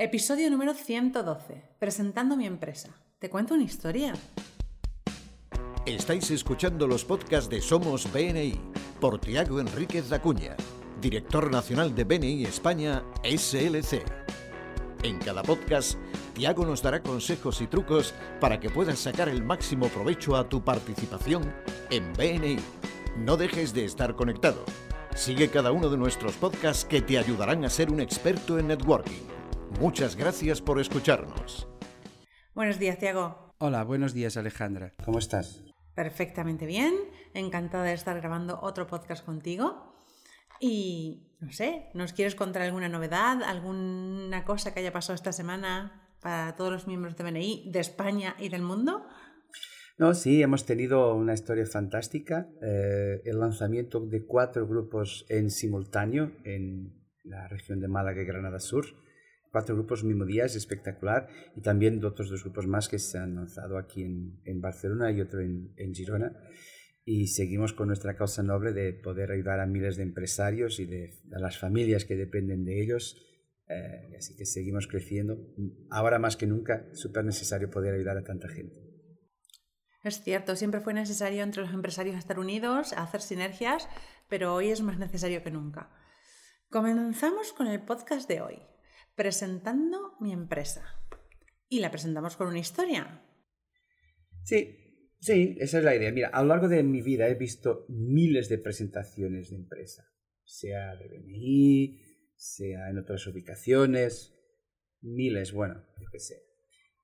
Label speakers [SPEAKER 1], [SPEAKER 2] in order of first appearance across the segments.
[SPEAKER 1] Episodio número 112. Presentando mi empresa. ¿Te cuento una historia?
[SPEAKER 2] Estáis escuchando los podcasts de Somos BNI por Tiago Enríquez Acuña, director nacional de BNI España SLC. En cada podcast, Tiago nos dará consejos y trucos para que puedas sacar el máximo provecho a tu participación en BNI. No dejes de estar conectado. Sigue cada uno de nuestros podcasts que te ayudarán a ser un experto en networking. Muchas gracias por escucharnos.
[SPEAKER 1] Buenos días, Tiago.
[SPEAKER 3] Hola, buenos días Alejandra. ¿Cómo estás?
[SPEAKER 1] Perfectamente bien. Encantada de estar grabando otro podcast contigo. Y no sé, ¿nos quieres contar alguna novedad, alguna cosa que haya pasado esta semana para todos los miembros de BNI de España y del mundo?
[SPEAKER 3] No, sí, hemos tenido una historia fantástica. Eh, el lanzamiento de cuatro grupos en simultáneo en la región de Málaga y Granada Sur cuatro grupos mismo día, es espectacular, y también otros dos grupos más que se han lanzado aquí en, en Barcelona y otro en, en, Girona. Y seguimos con nuestra causa noble de poder ayudar a miles de empresarios y de, a las familias que dependen de ellos. Eh, así que seguimos creciendo. Ahora más que nunca, súper necesario poder ayudar a tanta gente.
[SPEAKER 1] Es cierto, siempre fue necesario entre los empresarios estar unidos, hacer sinergias, pero hoy es más necesario que nunca. Comenzamos con el podcast de hoy presentando mi empresa. Y la presentamos con una historia.
[SPEAKER 3] Sí, sí, esa es la idea. Mira, a lo largo de mi vida he visto miles de presentaciones de empresa, sea de BNI, sea en otras ubicaciones, miles, bueno, yo qué sé.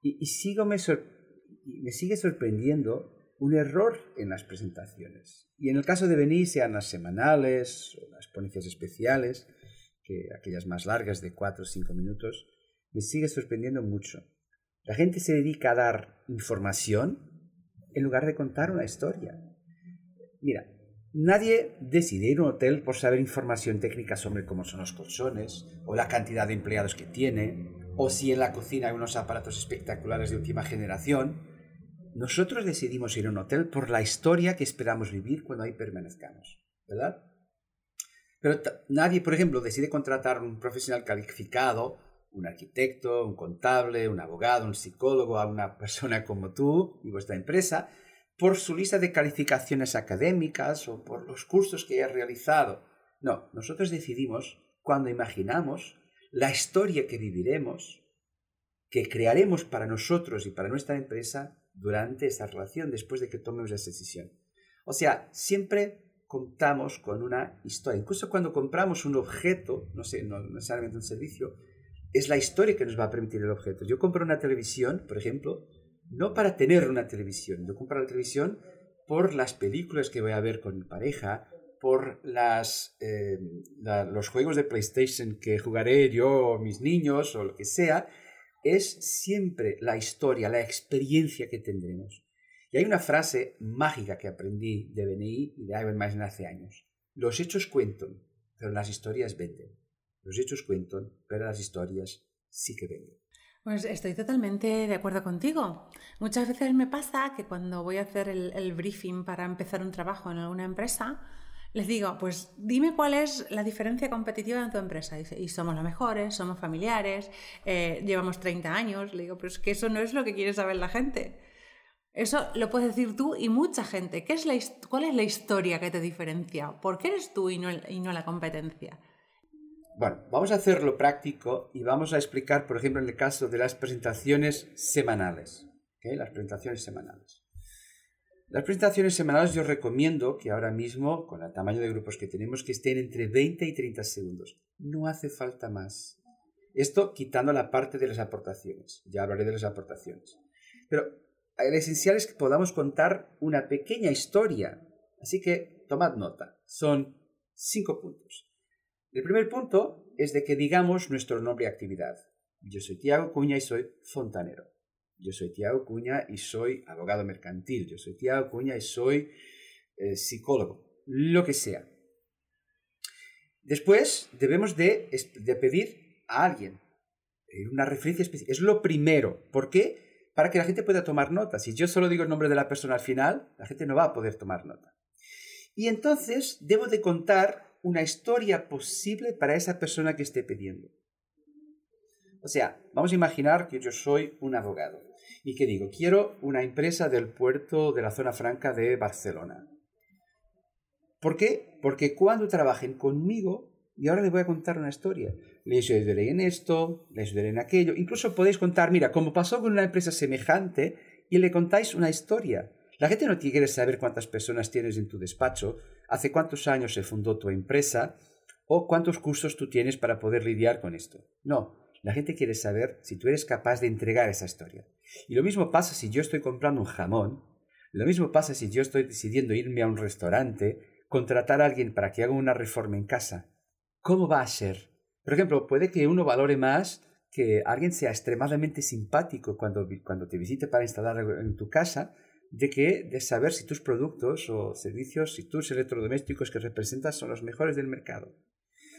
[SPEAKER 3] Y, y sigo me, me sigue sorprendiendo un error en las presentaciones. Y en el caso de BNI, sean las semanales o las ponencias especiales, que aquellas más largas de 4 o 5 minutos, me sigue sorprendiendo mucho. La gente se dedica a dar información en lugar de contar una historia. Mira, nadie decide ir a un hotel por saber información técnica sobre cómo son los colchones, o la cantidad de empleados que tiene, o si en la cocina hay unos aparatos espectaculares de última generación. Nosotros decidimos ir a un hotel por la historia que esperamos vivir cuando ahí permanezcamos, ¿verdad? Pero nadie, por ejemplo, decide contratar un profesional calificado, un arquitecto, un contable, un abogado, un psicólogo, a una persona como tú y vuestra empresa, por su lista de calificaciones académicas o por los cursos que haya realizado. No, nosotros decidimos, cuando imaginamos la historia que viviremos, que crearemos para nosotros y para nuestra empresa durante esa relación, después de que tomemos esa decisión. O sea, siempre contamos con una historia. Incluso cuando compramos un objeto, no sé, no necesariamente un servicio, es la historia que nos va a permitir el objeto. Yo compro una televisión, por ejemplo, no para tener una televisión. Yo compro la televisión por las películas que voy a ver con mi pareja, por eh, los juegos de PlayStation que jugaré yo o mis niños o lo que sea. Es siempre la historia, la experiencia que tendremos. Y hay una frase mágica que aprendí de BNI y de Ivan hace años. Los hechos cuentan, pero las historias venden. Los hechos cuentan, pero las historias sí que venden.
[SPEAKER 1] Pues estoy totalmente de acuerdo contigo. Muchas veces me pasa que cuando voy a hacer el, briefing para empezar un trabajo en alguna empresa, les digo, pues dime cuál es la diferencia competitiva en tu empresa. y somos los mejores, somos familiares, eh, llevamos 30 años. Le digo, pero es que eso no es lo que quiere saber la gente. Eso lo puedes decir tú y mucha gente. ¿Qué es la, ¿Cuál es la historia que te diferencia? ¿Por qué eres tú y no, y no la competencia?
[SPEAKER 3] Bueno, vamos a hacerlo práctico y vamos a explicar, por ejemplo, en el caso de las presentaciones semanales. Las presentaciones semanales. Las presentaciones semanales yo recomiendo que ahora mismo, con el tamaño de grupos que tenemos, que estén entre 20 y 30 segundos. No hace falta más. Esto quitando la parte de las aportaciones. Ya hablaré de las aportaciones. Pero lo esencial es que podamos contar una pequeña historia. Así que tomad nota. Son cinco puntos. El primer punto es de que digamos nuestro nombre y actividad. Yo soy Tiago Cuña y soy fontanero. Yo soy Tiago Cuña y soy abogado mercantil. Yo soy Tiago Cuña y soy eh, psicólogo. Lo que sea. Después debemos de, de pedir a alguien una referencia específica. Es lo primero. ¿Por qué? Para que la gente pueda tomar nota. Si yo solo digo el nombre de la persona al final, la gente no va a poder tomar nota. Y entonces debo de contar una historia posible para esa persona que esté pidiendo. O sea, vamos a imaginar que yo soy un abogado y que digo, quiero una empresa del puerto de la zona franca de Barcelona. ¿Por qué? Porque cuando trabajen conmigo, y ahora les voy a contar una historia, les ayudaré en esto, les ayudaré en aquello, incluso podéis contar, mira, como pasó con una empresa semejante, y le contáis una historia. La gente no quiere saber cuántas personas tienes en tu despacho, hace cuántos años se fundó tu empresa, o cuántos cursos tú tienes para poder lidiar con esto. No, la gente quiere saber si tú eres capaz de entregar esa historia. Y lo mismo pasa si yo estoy comprando un jamón, lo mismo pasa si yo estoy decidiendo irme a un restaurante, contratar a alguien para que haga una reforma en casa. ¿Cómo va a ser? Por ejemplo, puede que uno valore más que alguien sea extremadamente simpático cuando, cuando te visite para instalar en tu casa, de que de saber si tus productos o servicios, si tus electrodomésticos que representas son los mejores del mercado.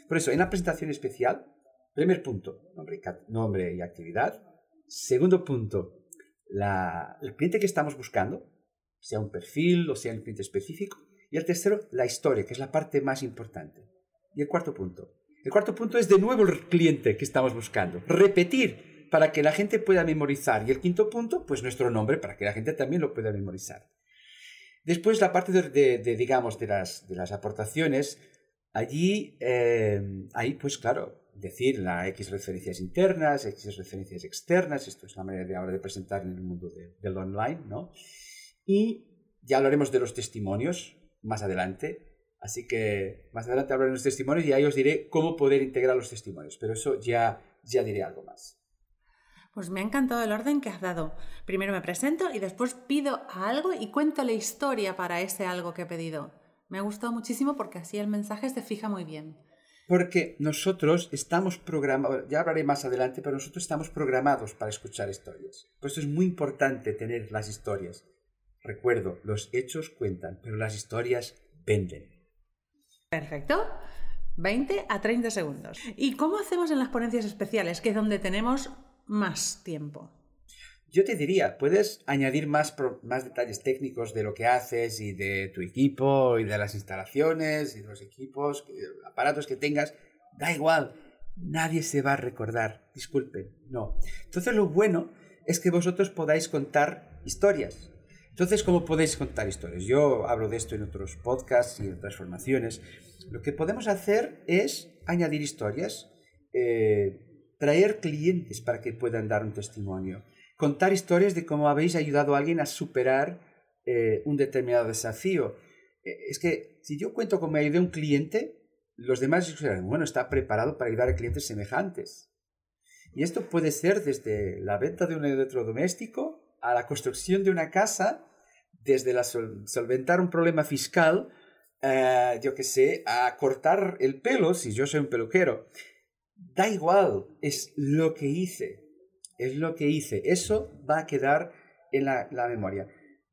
[SPEAKER 3] Por eso, en la presentación especial, Primer punto, nombre, y actividad. Segundo punto, el cliente que estamos buscando, sea un perfil o sea un cliente específico. Y el tercero, la historia, que es la parte más importante. Y el cuarto punto. El cuarto punto es de nuevo el cliente que estamos buscando. Repetir para que la gente pueda memorizar. Y el quinto punto, pues nuestro nombre para que la gente también lo pueda memorizar. Después la parte de, digamos, de las, de las aportaciones, allí, eh, ahí pues claro, decir la X referencias internas, X referencias externas, esto es la manera de ahora de presentar en el mundo del online, ¿no? Y ya hablaremos de los testimonios más adelante, así que más adelante hablaré de los testimonios y ahí os diré cómo poder integrar los testimonios, pero eso ya, ya diré algo más.
[SPEAKER 1] Pues me ha encantado el orden que has dado. Primero me presento y después pido algo y cuento la historia para ese algo que he pedido. Me ha gustado muchísimo porque así el mensaje se fija muy bien.
[SPEAKER 3] Porque nosotros estamos programados, ya hablaré más adelante, pero nosotros estamos programados para escuchar historias. Por eso es muy importante tener las historias. Recuerdo, los hechos cuentan, pero las historias venden.
[SPEAKER 1] Perfecto. 20 a 30 segundos. ¿Y cómo hacemos en las ponencias especiales, que es donde tenemos más tiempo?
[SPEAKER 3] Yo te diría, puedes añadir más, más detalles técnicos de lo que haces y de tu equipo y de las instalaciones y los equipos, aparatos que tengas. Da igual, nadie se va a recordar. Disculpen, no. Entonces lo bueno es que vosotros podáis contar historias. Entonces, ¿cómo podéis contar historias? Yo hablo de esto en otros podcasts y en otras formaciones. Lo que podemos hacer es añadir historias, eh, traer clientes para que puedan dar un testimonio contar historias de cómo habéis ayudado a alguien a superar eh, un determinado desafío. Eh, es que si yo cuento cómo ayudé a un cliente, los demás dirán, bueno, está preparado para ayudar a clientes semejantes. Y esto puede ser desde la venta de un electrodoméstico a la construcción de una casa, desde la solventar un problema fiscal, eh, yo qué sé, a cortar el pelo si yo soy un peluquero. Da igual, es lo que hice es lo que hice. Eso va a quedar en la, memoria.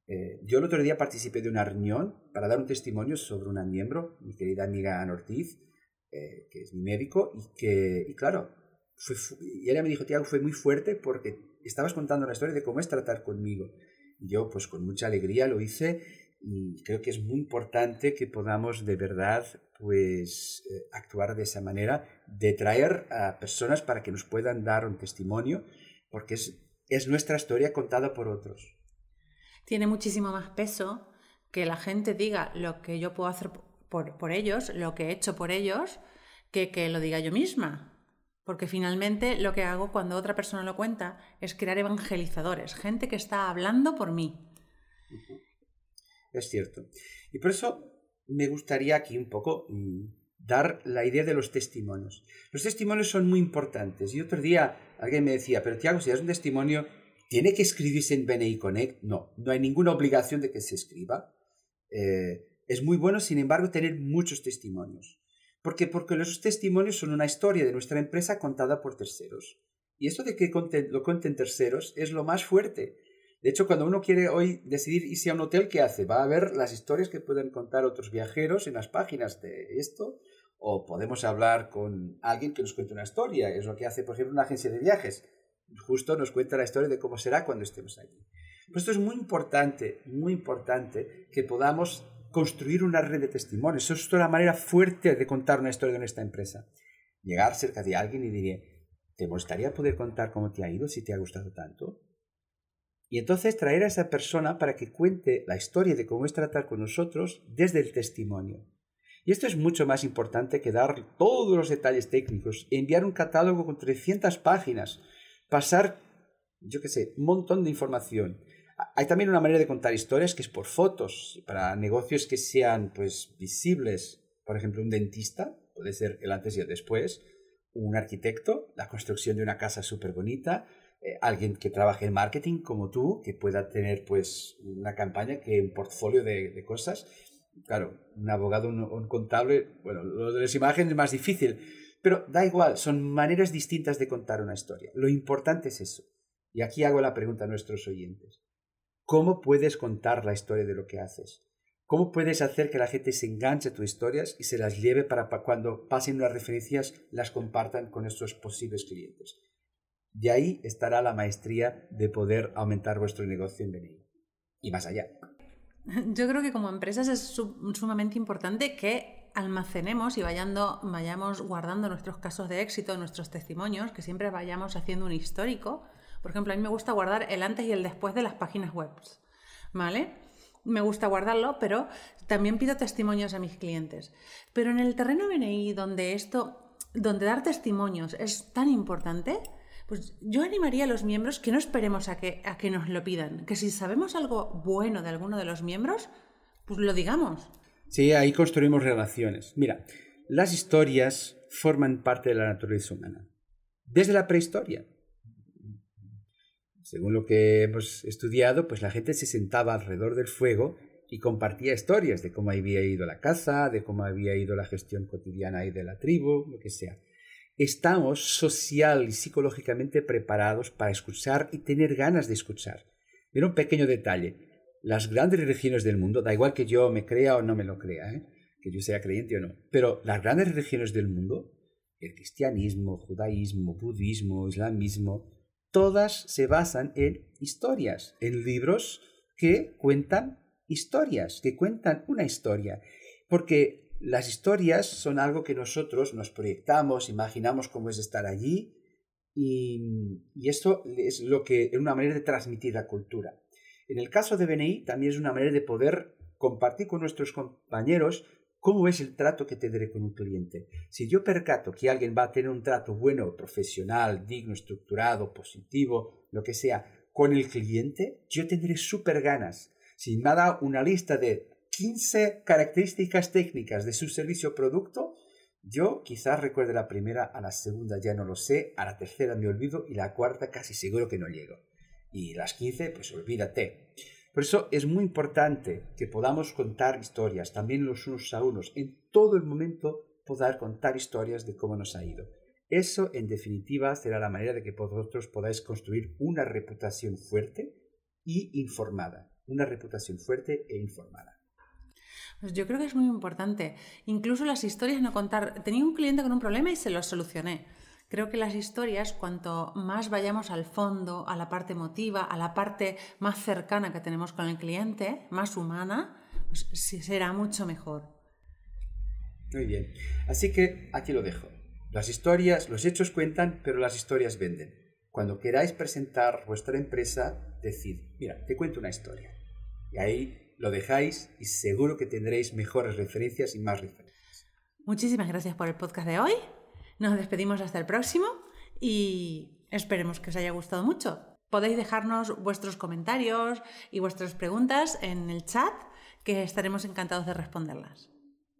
[SPEAKER 3] Eh, yo el otro día participé de una reunión para dar un testimonio sobre una miembro, mi querida amiga Ana Ortiz, eh, que es mi médico, y que, y claro, y ella me dijo, Tiago, fue muy fuerte porque estabas contando la historia de cómo es tratar conmigo. Yo, pues con mucha alegría lo hice y creo que es muy importante que podamos de verdad pues eh, actuar de esa manera, de traer a personas para que nos puedan dar un testimonio porque es, nuestra historia contada por otros.
[SPEAKER 1] Tiene muchísimo más peso que la gente diga lo que yo puedo hacer por, ellos, lo que he hecho por ellos, que que lo diga yo misma. Porque finalmente lo que hago cuando otra persona lo cuenta es crear evangelizadores, gente que está hablando por mí.
[SPEAKER 3] Es cierto. Y por eso me gustaría aquí un poco mm, dar la idea de los testimonios. Los testimonios son muy importantes. Y otro día alguien me decía, pero Tiago, si es un testimonio, ¿tiene que escribirse en BNI Connect? No, no hay ninguna obligación de que se escriba. Eh, es muy bueno, sin embargo, tener muchos testimonios. ¿Por qué? Porque los testimonios son una historia de nuestra empresa contada por terceros. Y esto de que lo cuenten terceros es lo más fuerte. De hecho, cuando uno quiere hoy decidir irse a un hotel, ¿qué hace? Va a ver las historias que pueden contar otros viajeros en las páginas de esto o podemos hablar con alguien que nos cuente una historia. Es lo que hace, por ejemplo, una agencia de viajes. Justo nos cuenta la historia de cómo será cuando estemos allí. Pues esto es muy importante, muy importante que podamos construir una red de testimonios. Eso es la manera fuerte de contar una historia de nuestra empresa. Llegar cerca de alguien y decir, ¿te gustaría poder contar cómo te ha ido si te ha gustado tanto? Y entonces traer a esa persona para que cuente la historia de cómo es tratar con nosotros desde el testimonio. Y esto es mucho más importante que dar todos los detalles técnicos, enviar un catálogo con 300 páginas, pasar, yo qué sé, un montón de información. Hay también una manera de contar historias que es por fotos, para negocios que sean pues visibles. Por ejemplo, un dentista, puede ser el antes y el después, un arquitecto, la construcción de una casa súper bonita, eh, alguien que trabaje en marketing como tú, que pueda tener pues una campaña, que un portfolio de, cosas. Claro, un abogado, un, un, contable, bueno, lo de las imágenes es más difícil, pero da igual, son maneras distintas de contar una historia. Lo importante es eso. Y aquí hago la pregunta a nuestros oyentes. ¿Cómo puedes contar la historia de lo que haces? ¿Cómo puedes hacer que la gente se enganche a tus historias y se las lleve para cuando pasen las referencias las compartan con estos posibles clientes? De ahí estará la maestría de poder aumentar vuestro negocio en BNI. Y más allá.
[SPEAKER 1] Yo creo que como empresas es sumamente importante que almacenemos y vayamos guardando nuestros casos de éxito, nuestros testimonios, que siempre vayamos haciendo un histórico. Por ejemplo, a mí me gusta guardar el antes y el después de las páginas web. ¿Vale? Me gusta guardarlo, pero también pido testimonios a mis clientes. Pero en el terreno BNI, donde esto, donde dar testimonios es tan importante, pues yo animaría a los miembros que no esperemos a que, a que nos lo pidan, que si sabemos algo bueno de alguno de los miembros, pues lo digamos.
[SPEAKER 3] Sí, ahí construimos relaciones. Mira, las historias forman parte de la naturaleza humana, desde la prehistoria. Según lo que hemos estudiado, pues la gente se sentaba alrededor del fuego y compartía historias de cómo había ido la caza, de cómo había ido la gestión cotidiana ahí de la tribu, lo que sea estamos social y psicológicamente preparados para escuchar y tener ganas de escuchar. Mira un pequeño detalle. Las grandes religiones del mundo, da igual que yo me crea o no me lo crea, ¿eh? que yo sea creyente o no, pero las grandes religiones del mundo, el cristianismo, judaísmo, budismo, islamismo, todas se basan en historias, en libros que cuentan historias, que cuentan una historia. Porque las historias son algo que nosotros nos proyectamos, imaginamos cómo es estar allí y, esto es lo que es una manera de transmitir la cultura. En el caso de BNI también es una manera de poder compartir con nuestros compañeros cómo es el trato que tendré con un cliente. Si yo percato que alguien va a tener un trato bueno, profesional, digno, estructurado, positivo, lo que sea, con el cliente, yo tendré súper ganas. Si me ha dado una lista de 15 características técnicas de su servicio o producto, yo quizás recuerde la primera, a la segunda ya no lo sé, a la tercera me olvido y la cuarta casi seguro que no llego. Y las 15, pues olvídate. Por eso es muy importante que podamos contar historias, también los unos a unos, en todo el momento poder contar historias de cómo nos ha ido. Eso, en definitiva, será la manera de que vosotros podáis construir una reputación fuerte y informada. Una reputación fuerte e informada.
[SPEAKER 1] Pues yo creo que es muy importante. Incluso las historias no contar. Tenía un cliente con un problema y se lo solucioné. Creo que las historias, cuanto más vayamos al fondo, a la parte emotiva, a la parte más cercana que tenemos con el cliente, más humana, pues será mucho mejor.
[SPEAKER 3] Muy bien. Así que aquí lo dejo. Las historias, los hechos cuentan, pero las historias venden. Cuando queráis presentar vuestra empresa, decid, mira, te cuento una historia. Y ahí lo dejáis y seguro que tendréis mejores referencias y más referencias.
[SPEAKER 1] Muchísimas gracias por el podcast de hoy. Nos despedimos hasta el próximo y esperemos que os haya gustado mucho. Podéis dejarnos vuestros comentarios y vuestras preguntas en el chat, que estaremos encantados de responderlas.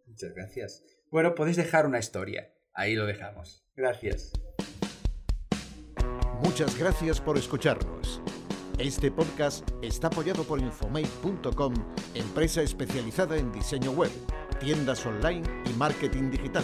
[SPEAKER 3] Muchas gracias. Bueno, podéis dejar una historia. Ahí lo dejamos. Gracias.
[SPEAKER 2] Muchas gracias por escucharnos. Este podcast está apoyado por Infomate.com, empresa especializada en diseño web, tiendas online y marketing digital.